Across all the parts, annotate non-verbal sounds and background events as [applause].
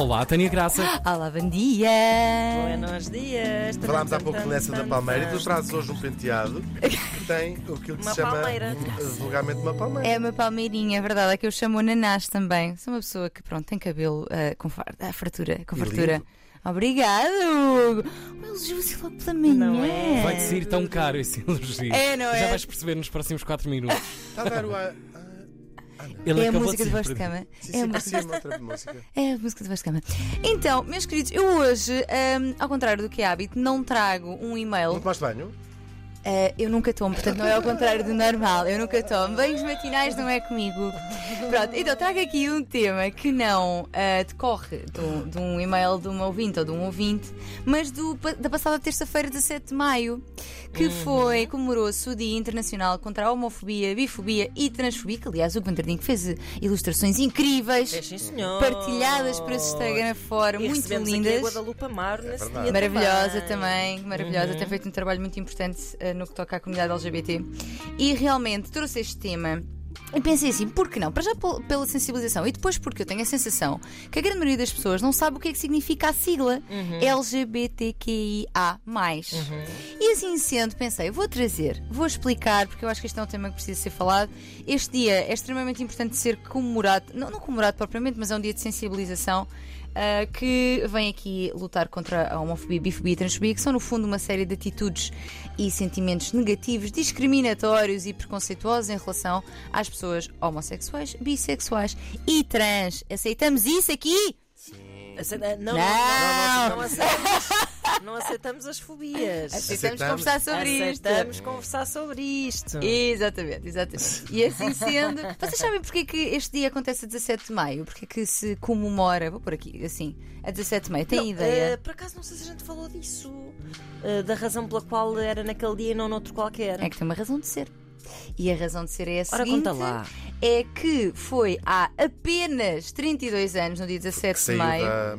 Olá, Tânia Graça. Olá, bom dia! Buenos dias. Falámos há pouco de Nessa da Palmeira e tu trazes hoje um penteado que tem aquilo que Uma se chama palmeira. vulgarmente uma palmeira. É uma palmeirinha, é verdade, é que eu chamo Nanás também. Sou uma pessoa que, pronto, tem cabelo ah, com far... ah, fartura, com fartura. Obrigado! Um elogio assim logo pela manhã. Não é? Vai-te sair tão caro esse elogio. É, não Já é? vais perceber nos próximos 4 minutos. Está a dar o ar. Ele É a acabou música de voz de cama. Sim, É a sim, música parecia uma outra música. [laughs] É a música de voz de cama. Então, meus queridos, eu hoje, ahm, ao contrário do que é hábito, não trago um Não e-mail. tomaste banho? Ah, eu nunca tomo, portanto não é ao contrário do normal. Eu nunca tomo. Banhos matinais não é comigo. Pronto, então trago aqui um tema que não ah, decorre do- de um e-mail de uma ouvinte ou de um ouvinte, mas do, da passada terça-feira, 17 de maio, que foi, comemorou-se o Dia Internacional contra a Homofobia, Bifobia e Transfobia, que aliás o Vanderdinho fez ilustrações incríveis. É. Partilhadas por esse Instagram fora, E muito recebemos Aqui a lindas. Guadalupe Amaro nesse verdade. dia Maravilhosa também. também, maravilhosa. Tem feito um trabalho muito importante eh, no que toca à comunidade LGBT. E realmente trouxe este tema. E pensei assim, por que não? Para já pel- pela sensibilização e depois porque eu tenho a sensação que a grande maioria das pessoas não sabe o que é que significa a sigla LGBTQIA. E assim sendo, pensei, vou trazer, vou explicar, porque eu acho que este é um tema que precisa ser falado. Este dia é extremamente importante ser comemorado, não, não comemorado propriamente, mas é um dia de sensibilização. Ah, que vem aqui lutar contra a homofobia, bifobia e transfobia, que são no fundo uma série de atitudes e sentimentos negativos, discriminatórios e preconceituosos em relação às pessoas homossexuais, bissexuais e trans. Aceitamos isso aqui? Aceita- Não, não, Não. não, não, não aceitamos, não [laughs] aceitamos as fobias. Aceitamos, Aceitamos. conversar sobre isto. Aceitamos conversar sobre isto. Exatamente, exatamente. E assim sendo, vocês sabem porque é que este dia acontece a 17 de maio? Porque é que se comemora, vou por aqui, assim, a 17 de maio? Tem Não, ideia? eh, por acaso não sei se a gente falou disso. eh, da razão pela qual era naquele dia e não noutro qualquer. É que tem uma razão de ser. E a razão de ser é a Ora, seguinte: conta lá. é que foi há apenas 32 anos, no dia 17 Que de maio. da,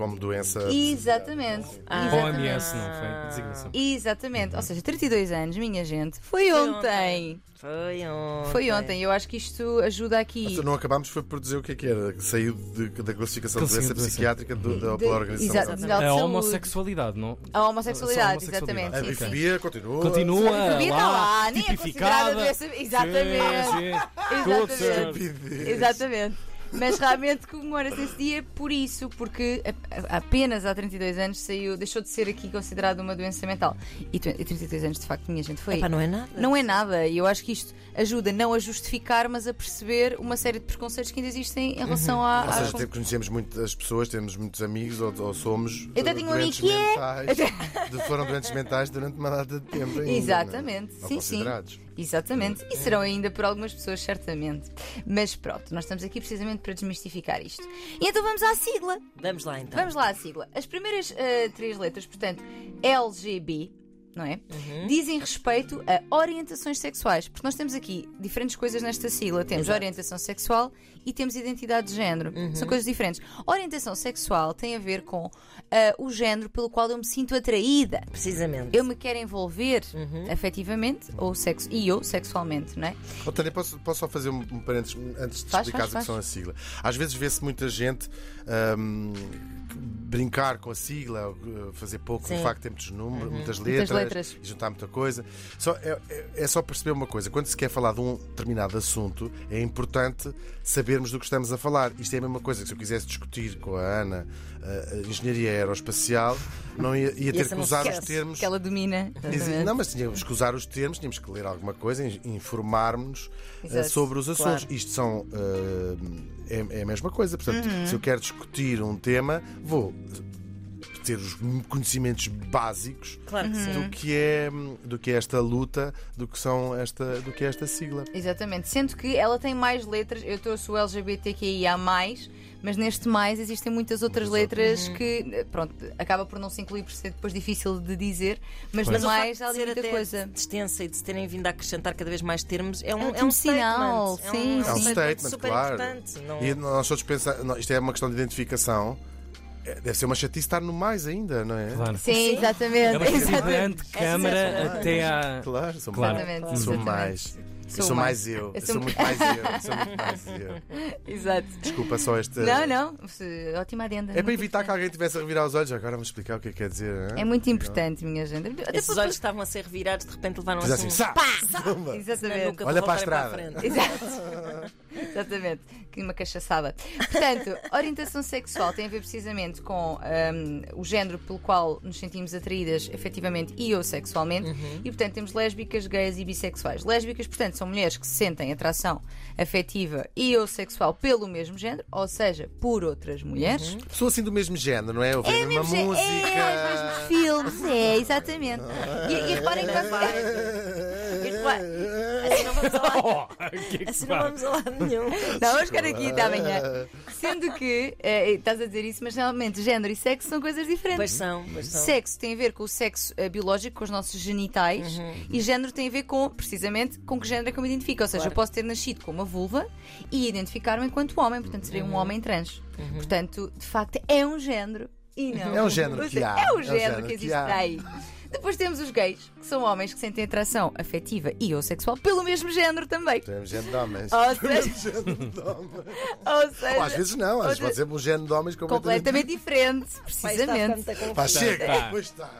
como doença. Exatamente. Ah. exatamente. OMS, não foi? Designação. Exatamente. Ou seja, 32 anos, minha gente. Foi Foi ontem. Foi ontem. Foi ontem. Eu acho que isto ajuda aqui. Mas Não acabámos foi por dizer o que é que era. que Saiu de- da classificação de doença de doença. psiquiátrica do, da, De- pela Organização de A Saúde. homossexualidade, não? A homossexualidade, a exatamente. A sim, sim. bifobia continua. Continua A bifobia está lá, nem é considerada tipificada. doença- Exatamente. Estupidez. Exatamente. Mas realmente comemora-se esse dia por isso, porque a- a- apenas há 32 anos saiu, deixou de ser aqui considerado uma doença mental. E tu- e 32 anos, de facto, minha gente, foi. Epá, não é nada. Não é nada, e eu acho que isto ajuda não a justificar, mas a perceber uma série de preconceitos que ainda existem em relação à. Ou à- seja, te- conhecemos muitas pessoas, temos muitos amigos ou, ou somos Eu até tenho um amigo que é. Foram doentes mentais durante uma data de tempo ainda. Exatamente, é? Ou sim, sim. considerados. Exatamente, e serão ainda por algumas pessoas, certamente. Mas pronto, nós estamos aqui precisamente para desmistificar isto. E então vamos à sigla. Vamos lá então. Vamos lá à sigla. As primeiras eh, três letras, portanto, LGB, não é? Dizem respeito a orientações sexuais. Porque nós temos aqui diferentes coisas nesta sigla. Temos Exato. orientação sexual e temos identidade de género. São coisas diferentes. Orientação sexual tem a ver com eh, o género pelo qual eu me sinto atraída. Precisamente. Eu me quero envolver afetivamente ou sexo, e eu sexualmente, não é? Oh, Tânia, posso, posso só fazer um, um parênteses antes de Faz, explicar faz, o que são a sigla? Às vezes vê-se muita gente ahm, brincar com a sigla, uh, fazer pouco Sim. do facto de ter muitos números, muitas Muitas letras, letras. e juntar muita coisa. Só, é, é- é só perceber uma coisa: quando se quer falar de um determinado assunto, é importante sabermos do que estamos a falar. Isto é a mesma coisa que se eu quisesse discutir com a Ana a, a engenharia aeroespacial, não ia, ia ter que usar os termos. Que ela domina. exatamente. Não, mas tínhamos que usar os termos, tínhamos que ler alguma coisa, in- informar-nos eh, sobre os assuntos. claro. Isto são. eh, é, é a mesma coisa. Portanto, Uhum. se eu quero discutir um tema, vou ter os conhecimentos básicos Claro que sim. do que é do que é esta luta, do que são esta do que é esta sigla. Exatamente. Sendo que ela tem mais letras, eu trouxe o LGBTQIA, mas neste mais existem muitas outras Muitas letras que, pronto, acaba por não se incluir por ser depois difícil de dizer, mas Pois. no Mas o mais facto há de muita até coisa. extensa e de se terem vindo a acrescentar cada vez mais termos é um, É um é um tipo sinal, statement. sim, é um, É um sim. statement, super claro. importante. Não... E nós todos pensamos, isto é uma questão de identificação. É, deve ser uma chatice estar no mais ainda, não é? Claro. Sim, Sim. exatamente. É uma exatamente. antecâmara Essa é até à. Claro, sou Claro. mais. Sou mais. Eu Sou sou mais. mais eu. Eu Eu sou sou muito mais eu. Eu sou muito mais eu. [laughs] Exato. Desculpa só este. Não, não. Ótima adenda. É para evitar que alguém tivesse a revirar os olhos. Agora vamos explicar o que é que quer dizer. hein? É muito importante, minha gente. Até Esses porque- olhos estavam a ser revirados, de repente levaram assim. assim, um sá! na Exatamente. Olha para a estrada. frente. Exato. [laughs] Exatamente. Que uma cachaçada. Portanto, [laughs] orientação sexual tem a ver precisamente com hum, o género pelo qual nos sentimos atraídas efetivamente e ou sexualmente. E portanto temos lésbicas, gays e bissexuais. Lésbicas, portanto, são mulheres que sentem atração afetiva e ou sexual pelo mesmo género, ou seja, por outras mulheres. Pessoa assim do mesmo género, não é? Ouvir a mesma mesmo gé- música. É, os mesmos filmes, é, exatamente. E, e reparem que [laughs] Assim não vamos a lado, [laughs] Oh, que é assim se não vamos a lado nenhum. Não, vamos ficar aqui até amanhã. [laughs] Sendo que, eh, estás a dizer isso, mas realmente género e sexo são coisas diferentes. Pois são, pois são. Sexo tem a ver com o sexo eh, biológico, com os nossos genitais, e género tem a ver com, precisamente, com que género é que eu me identifico. Ou seja, Claro. eu posso ter nascido com uma vulva e identificar-me enquanto homem, portanto, seria um homem trans. Portanto, de facto, é um género e não. É um género que há. É É um um género que existe há. aí. Depois temos os gays, que são homens que sentem atração afetiva e ou sexual pelo mesmo género também. Temos género de homens. Ou seja, Temos género de homens. ou seja Ou às vezes não, às vezes pode ser um género de homens completamente. completamente diferente, precisamente. Pá, chega. Pois está.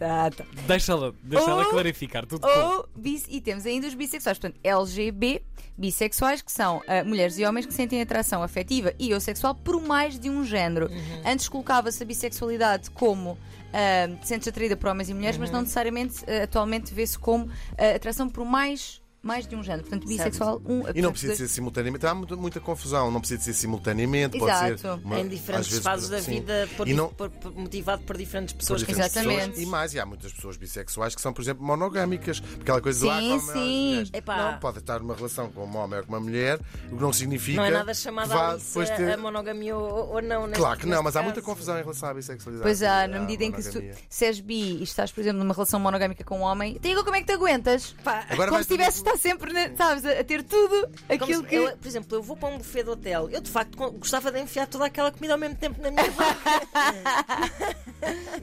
Tá, tá. Deixa-la deixa Ou- clarificar. Tudo com. Ou bis, e temos ainda os bissexuais, portanto, LGB, bissexuais, que são ah, mulheres e homens que sentem atração afetiva e ou sexual por mais de um género. Uhum. Antes colocava-se a bissexualidade como ah, te sentes atraída por homens e mulheres, mas Uhum. não necessariamente ah, atualmente vê-se como ah, atração por mais, mais de um género. Portanto, bissexual, um. E não precisa dois- ser simultaneamente. Há muita, muita confusão. Não precisa ser simultaneamente. Pode ser Exato. uma- em diferentes vezes, fases da sim, vida, por, E não- por- por- motivado por diferentes por pessoas que diferentes Exatamente. pessoas. E mais, e há muitas pessoas bissexuais que são, por exemplo, monogâmicas. Aquela coisa do ah, Sim, como sim. mulheres. Epá. Não, pode estar numa relação com um homem ou com uma mulher, o que não significa. Não é nada depois a- ter- a monogamia ou, ou não. neste- Claro que não, mas há caso. muita confusão em relação à bissexualidade. Pois há, na medida em que se, se és bi e estás, por exemplo, numa relação monogâmica com um homem, te digo como é que te aguentas? Pá, Agora Como se tivesse estar sempre, na- sabes, a, a ter tudo como aquilo se- que. eu, por exemplo, eu vou para um buffet de hotel, eu de facto gostava de enfiar toda aquela comida ao mesmo tempo na minha boca.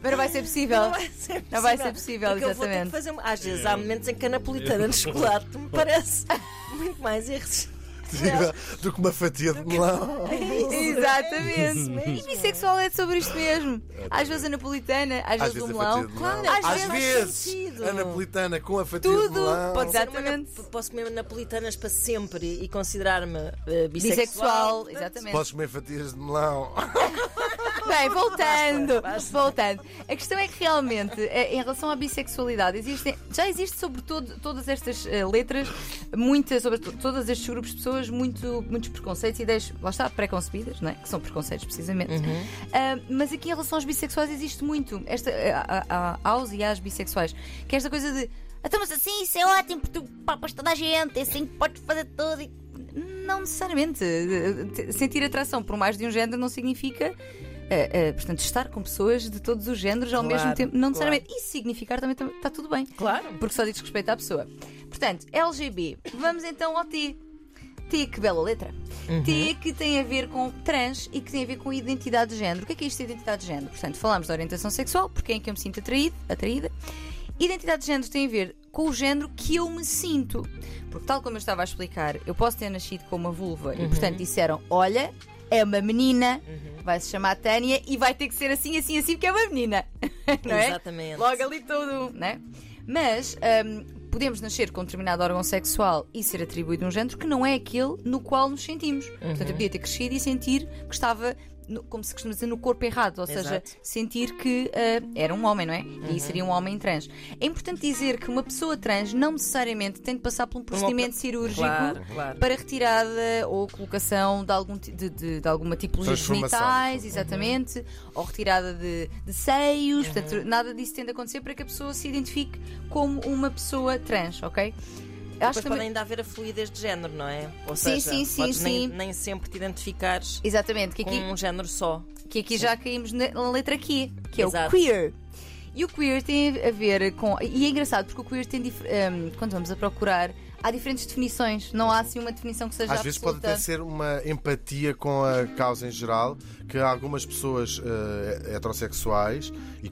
Mas não vai ser possível. Não vai ser Não vai ser possível, Porque eu vou ter que exatamente. fazer. Às vezes há momentos em que a napolitana de chocolate me [laughs] parece muito mais irresistível. [laughs] do que uma fatia de [laughs] melão. Exatamente. E bissexual é sobre isto mesmo. Às vezes a napolitana, às, Às vezes o melão. de. Claro, às Às vezes. vezes a napolitana com a fatia de Tudo melão. pode uma Exatamente. nap- Posso comer napolitanas para sempre e considerar-me eh, bissexual. Bissexual, exatamente. Podes comer fatias de melão. [laughs] Bem, voltando, voltando. A questão é que realmente, eh, em relação à bissexualidade, existem, já existe sobre todo, todas estas eh, letras, muitas, sobre to- todos estes grupos de pessoas, muito, muitos preconceitos e ideias, lá está, preconcebidas, não é? que são preconceitos precisamente. Ah, mas aqui em relação aos bissexuais existe muito, esta, eh, a- a- aos e às bissexuais, que é esta coisa de. Então, mas assim, isso é ótimo, porque tu papas toda a gente, é assim que podes fazer tudo. E... Não necessariamente. Te- Sentir atração por mais de um género não significa. Eh, portanto, estar com pessoas de todos os géneros ao Claro, mesmo tempo, não claro. necessariamente. Isso significar também está tudo bem. Claro. Porque só diz respeito à pessoa. Portanto, LGB. Vamos então ao T. T, que bela letra. T que tem a ver com trans e que tem a ver com identidade de género. O que é que é isto de identidade de género? Portanto, falamos da orientação sexual, porque é em que eu me sinto atraído, atraída. Identidade de género tem a ver com o género que eu me sinto. Porque, tal como eu estava a explicar, eu posso ter nascido com uma vulva e, portanto, disseram: olha, é uma menina, vai se chamar Tânia e vai ter que ser assim, assim, assim, porque é uma menina. [laughs] não é? Exatamente. Logo ali tudo, né? Mas hum, podemos nascer com um determinado órgão sexual e ser atribuído um género que não é aquele no qual nos sentimos. Portanto, eu podia ter crescido e sentir que estava. No- como se costuma dizer, no corpo errado, ou seja, Exato. sentir que ah, era um homem, não é? E seria um homem trans. É importante dizer que uma pessoa trans não necessariamente tem de passar por um procedimento cirúrgico Claro, claro. para retirada ou colocação de, algum, de, de- de alguma tipologia de genitais, exatamente, ou retirada de, de seios, portanto, nada disso tem de acontecer para que a pessoa se identifique como uma pessoa trans, ok? Depois Acho pode também. ainda haver a fluidez de género, não é? Ou Sim, seja, sim, sim, nem, sim. nem sempre te identificares Exatamente, que com aqui, um género só. que aqui já caímos na, letra Q, que é o Exato. queer. E o queer tem a ver com. E é engraçado porque o queer tem. dif- hum, quando vamos a procurar, há diferentes definições, não há assim uma definição que seja Às vezes pode absoluta. até ser uma empatia com a causa em geral, que algumas pessoas eh, heterossexuais e,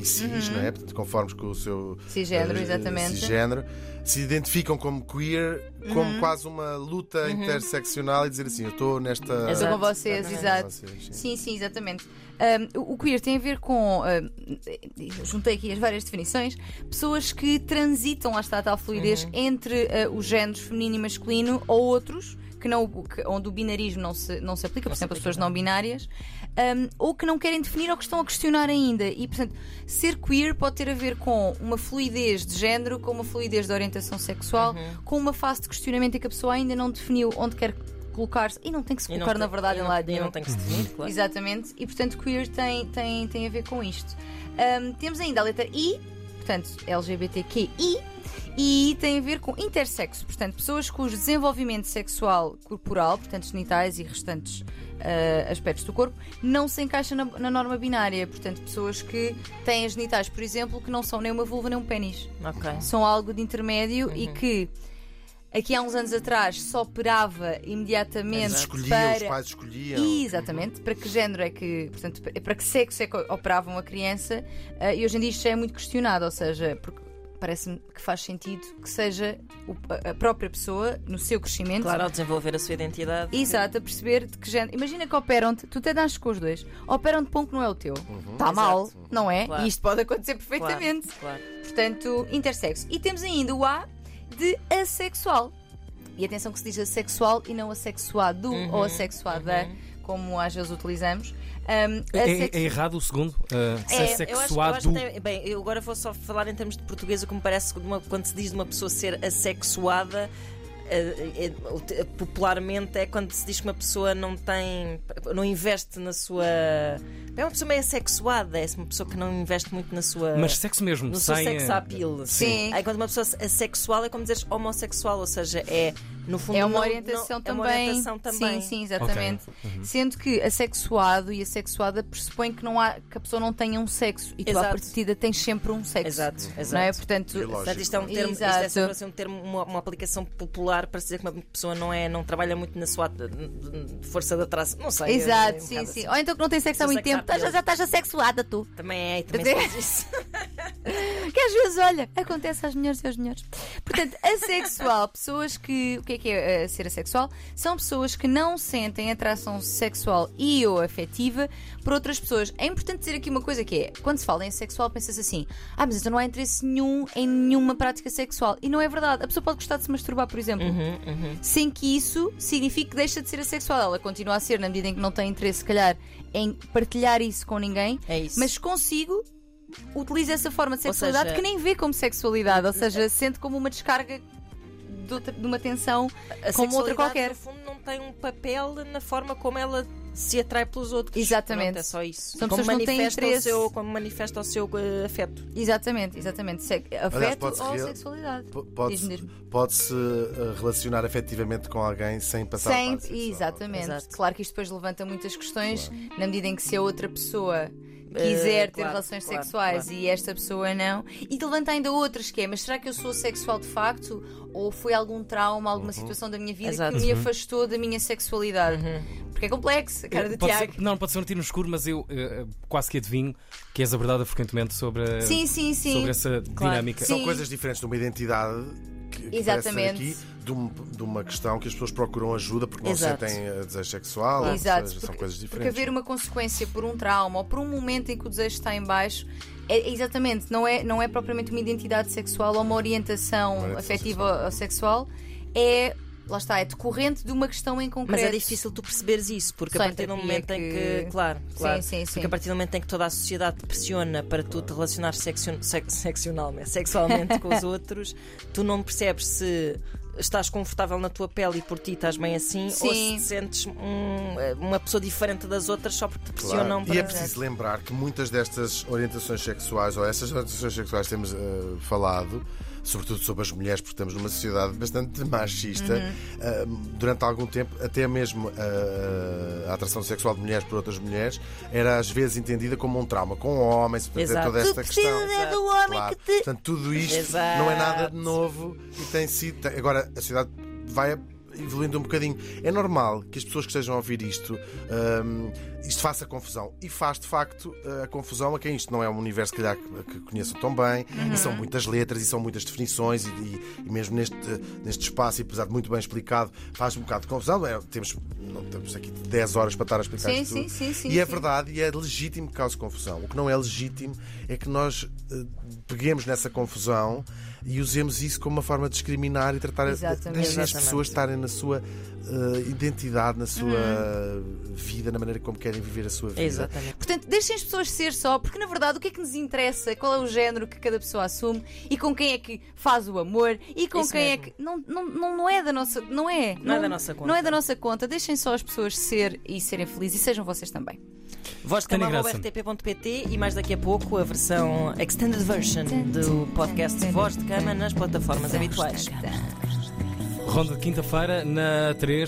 e cis, não é? Portanto, conformes com o seu Uhum. Cisgênero, eh, exatamente. cisgênero, se identificam como queer, Uhum. como quase uma luta interseccional e dizer assim: eu estou nesta. Estou Exato, com vocês, exato. Vocês, sim. Sim, sim, exatamente. Um, o queer tem a ver com. eu juntei aqui as várias definições. Pessoas que transitam, lá está a tal fluidez, Uhum. entre uh, os géneros feminino e masculino ou outros. Que não, que- onde o binarismo não se, não se aplica, por exemplo, as pessoas não binárias, um, ou que não querem definir ou que estão a questionar ainda. E, portanto, ser queer pode ter a ver com uma fluidez de género, com uma fluidez de orientação sexual, Uhum. com uma fase de questionamento em que a pessoa ainda não definiu onde quer colocar-se e não tem que se E colocar, na tem- verdade, e em lado e nenhum. não tem que se definir, claro. Exatamente, e portanto queer tem, tem, tem a ver com isto. Ahm, temos ainda a letra I, portanto LGBTQI, e tem a ver com intersexo, portanto pessoas cujo desenvolvimento sexual corporal, portanto genitais e restantes ah, aspectos do corpo, não se encaixa na, na norma binária, portanto pessoas que têm as genitais, por exemplo, que não são nem uma vulva nem um pênis Ok. são algo de intermédio Uhum. e que aqui há uns anos atrás só operava imediatamente Escolhia, os para. pais escolhiam. Exatamente, para que género é que, portanto, para que sexo é que operavam a criança eh, e hoje em dia isto já é muito questionado, ou seja, porque parece-me que faz sentido que seja o- a- própria pessoa, no seu crescimento, Claro, ao desenvolver a sua identidade. Exato, a perceber de que género. Imagina que operam-te, tu até nasces com os dois, operam-te para um que não é o teu. Está mal, não é? Claro. E isto pode acontecer Claro, perfeitamente. claro. Portanto, intersexo. E temos ainda o A de assexual. E atenção que se diz assexual e não assexuado Uhum, ou assexuada, como às vezes utilizamos. Um, É, é- é errado o segundo? Uh, É, Eu se acho, eu sexuado. acho que tem- bem, eu agora vou só falar em termos de português, o que me parece uma- quando se diz de uma pessoa ser assexuada, eh, eh, popularmente é quando se diz que uma pessoa não tem, não investe na sua. É uma pessoa meio assexuada, é uma pessoa que não investe muito na sua. Mas sexo mesmo, no seu sem. sex uh, appeal. Sim. Aí quando uma pessoa assexual é como dizeres homossexual, ou seja, é no fundo É uma orientação não- também. É uma orientação também. Sim, sim, exatamente. Sendo que assexuado e assexuada pressupõe que, não há, que a pessoa não tenha um sexo e tu, à Exato. partida, tens sempre um sexo. Exato, exato. Não é? Portanto. Portanto, isto é um termo, isto é Exato. sempre assim um termo, uma, uma aplicação popular para dizer que uma pessoa não, é, não trabalha muito na sua força de atração. Não sei. é- Exato, é um sim, sim. assim. Ou então que não tem sexo há muito tempo, já, já estás assexuada tu. Também é, também isso. [laughs] [laughs] Que às vezes, olha, acontece às mulheres e aos mulheres. Portanto, assexual, [laughs] pessoas que. O que é que é eh, ser assexual? São pessoas que não sentem atração sexual e ou afetiva por outras pessoas. É importante dizer aqui uma coisa que é: quando se fala em sexual, pensa-se assim, ah, mas então não há interesse nenhum em nenhuma prática sexual. E não é verdade. A pessoa pode gostar de se masturbar, por exemplo. Sem que isso signifique que deixa de ser assexual. Ela continua a ser na medida em que não tem interesse, se calhar, em partilhar isso com ninguém. É isso. Mas consigo utiliza essa forma de Ou sexualidade seja- que nem vê como sexualidade, ou seja, sente como uma descarga de, outra- de uma tensão a como outra sexualidade, qualquer. No fundo, não tem um papel na forma como ela se atrai pelos outros. Exatamente. Pronto, é só isso. São como pessoas que não têm manifesta o interesse. seu, como manifesta o seu eh, afeto. Exatamente, exatamente. Se- afeto pode-se ou real- sexualidade. Pode-se pode-se, uh, relacionar afetivamente com alguém sem passar Sem, a parte sexual. exatamente. Exato. Claro que isto depois levanta muitas questões na medida em que se a outra pessoa quiser Eh, ter claro, relações claro, sexuais claro. e esta pessoa não. E levanta ainda outras que é, mas será que eu sou sexual de facto? Ou foi algum trauma, alguma situação da minha vida Exato. que me afastou da minha sexualidade? Porque é complexo, a cara do Tiago. ser- não, pode ser um tiro no escuro, mas eu eh, quase que adivinho que és abordada frequentemente sobre, Sim, sim, sim. sobre essa Claro. dinâmica. Sim. São coisas diferentes de uma identidade que, que Exatamente. aqui de, um- de uma questão que as pessoas procuram ajuda porque não Exato. sentem uh, desejo sexual, Exato, seja, são porque, coisas porque diferentes. haver uma consequência por um trauma ou por um momento em que o desejo está em baixo é, é exatamente, não é, não é propriamente uma identidade sexual ou uma orientação, Uma orientação afetiva ou sexual, é, lá está, é decorrente de uma questão em concreto. Mas é difícil tu perceberes isso, porque Só a partir do momento em que- que. Claro, claro. sim, sim. Porque a partir do momento em que toda a sociedade te pressiona para tu te relacionares sexu- sex- sexualmente, sexualmente com os [laughs] outros, tu não percebes se estás confortável na tua pele e por ti estás bem assim, ou se Sim. te sentes um- uma pessoa diferente das outras só porque te Claro. pressionam E é para. preciso lembrar que muitas destas orientações sexuais, ou essas orientações sexuais que temos uh, falado, sobretudo sobre as mulheres, porque estamos numa sociedade bastante machista. Uh, durante algum tempo, até mesmo uh, a atração sexual de mulheres por outras mulheres era às vezes entendida como um trauma com homens, portanto, é Exato. toda Tu esta questão. precisas é do homem Claro. que te. Portanto, tudo isto Exato. não é nada de novo e tem sido. Agora, a sociedade vai evoluindo um bocadinho. É normal que as pessoas que estejam a ouvir isto, hum, isto faça confusão. E faz, de facto, a confusão a quem isto não é um universo, que, calhar, que, conheçam tão bem. E são muitas letras e são muitas definições. E, e- e mesmo neste, neste espaço, e apesar de muito bem explicado, faz um bocado de confusão. É, temos, não temos aqui 10 horas para estar a explicar Sim, isto sim, tudo. sim, sim, E é verdade e é legítimo que cause confusão. O que não é legítimo é que nós eh, peguemos nessa confusão e usemos isso como uma forma de discriminar e tratar Exatamente. deixem as pessoas estarem na sua eh, identidade, na sua vida, na maneira como querem viver a sua vida. Exatamente. Portanto, deixem as pessoas ser só, porque na verdade o que é que nos interessa? Qual é o género que cada pessoa assume e com quem é que faz o amor e com Isso quem mesmo. é que. Não, não, não, não é da nossa. Não é. Não é da nossa conta. Não é da nossa conta. Deixem só as pessoas ser e serem felizes e sejam vocês também. Voz de rtp.pt e mais daqui a pouco a versão extended version do podcast Voz de Cama nas plataformas habituais. Ronda de quinta-feira na 3.